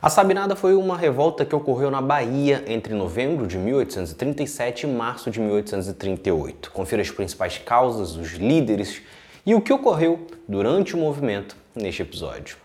A Sabinada foi uma revolta que ocorreu na Bahia entre novembro de 1837 e março de 1838. Confira as principais causas, os líderes e o que ocorreu durante o movimento neste episódio.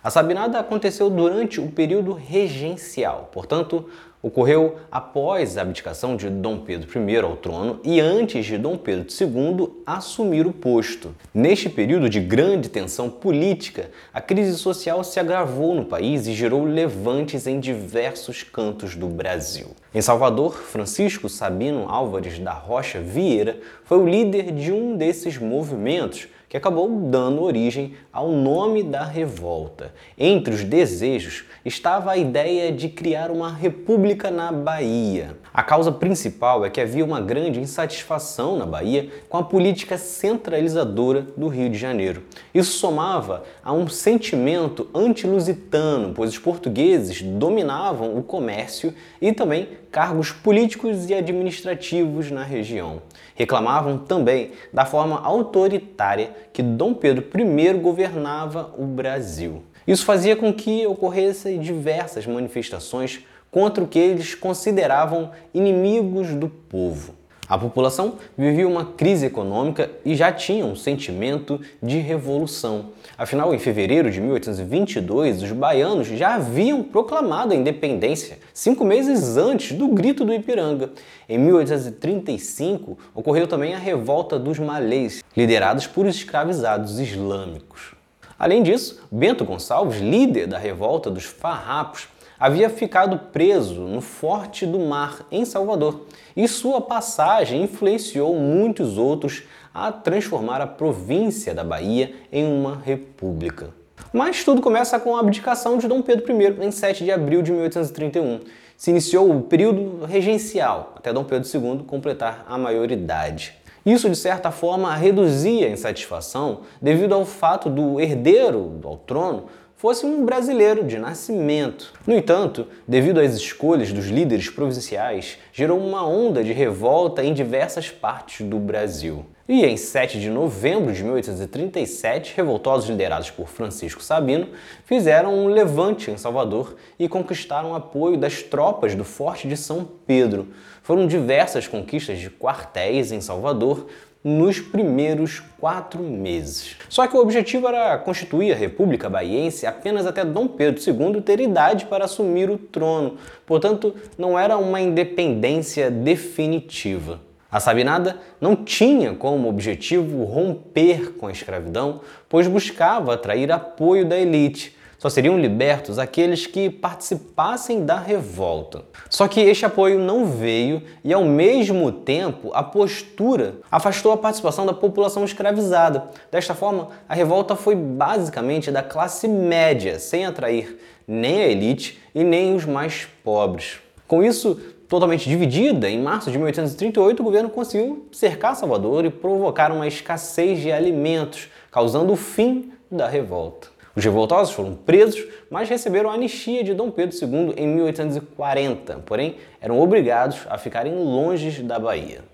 A Sabinada aconteceu durante o período regencial, portanto, ocorreu após a abdicação de Dom Pedro I ao trono e antes de Dom Pedro II assumir o posto. Neste período de grande tensão política, a crise social se agravou no país e gerou levantes em diversos cantos do Brasil. Em Salvador, Francisco Sabino Álvares da Rocha Vieira foi o líder de um desses movimentos que acabou dando origem ao nome da revolta. Entre os desejos estava a ideia de criar uma república na Bahia. A causa principal é que havia uma grande insatisfação na Bahia com a política centralizadora do Rio de Janeiro. Isso somava a um sentimento anti-lusitano, pois os portugueses dominavam o comércio e também cargos políticos e administrativos na região. Reclamavam também da forma autoritária que Dom Pedro I governava o Brasil. Isso fazia com que ocorressem diversas manifestações contra o que eles consideravam inimigos do povo. A população vivia uma crise econômica e já tinha um sentimento de revolução. Afinal, em fevereiro de 1822, os baianos já haviam proclamado a independência, cinco meses antes do Grito do Ipiranga. Em 1835, ocorreu também a Revolta dos Malês, liderados por escravizados islâmicos. Além disso, Bento Gonçalves, líder da revolta dos farrapos, havia ficado preso no Forte do Mar, em Salvador, e sua passagem influenciou muitos outros a transformar a província da Bahia em uma república. Mas tudo começa com a abdicação de Dom Pedro I em 7 de abril de 1831. Se iniciou o período regencial, até Dom Pedro II completar a maioridade. Isso, de certa forma, reduzia a insatisfação devido ao fato do herdeiro ao trono fosse um brasileiro de nascimento. No entanto, devido às escolhas dos líderes provinciais, gerou uma onda de revolta em diversas partes do Brasil. E em 7 de novembro de 1837, revoltosos liderados por Francisco Sabino fizeram um levante em Salvador e conquistaram apoio das tropas do Forte de São Pedro. Foram diversas conquistas de quartéis em Salvador, nos primeiros quatro meses. Só que o objetivo era constituir a República Baiense apenas até Dom Pedro II ter idade para assumir o trono, portanto, não era uma independência definitiva. A Sabinada não tinha como objetivo romper com a escravidão, pois buscava atrair apoio da elite só seriam libertos aqueles que participassem da revolta. Só que este apoio não veio e, ao mesmo tempo, a postura afastou a participação da população escravizada. Desta forma, a revolta foi basicamente da classe média, sem atrair nem a elite e nem os mais pobres. Com isso, totalmente dividida, em março de 1838 o governo conseguiu cercar Salvador e provocar uma escassez de alimentos, causando o fim da revolta. Os revoltosos foram presos, mas receberam a anistia de Dom Pedro II em 1840, porém eram obrigados a ficarem longe da Bahia.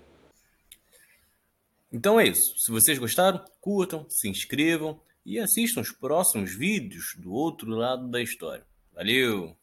Então é isso. Se vocês gostaram, curtam, se inscrevam e assistam os próximos vídeos do outro lado da história. Valeu!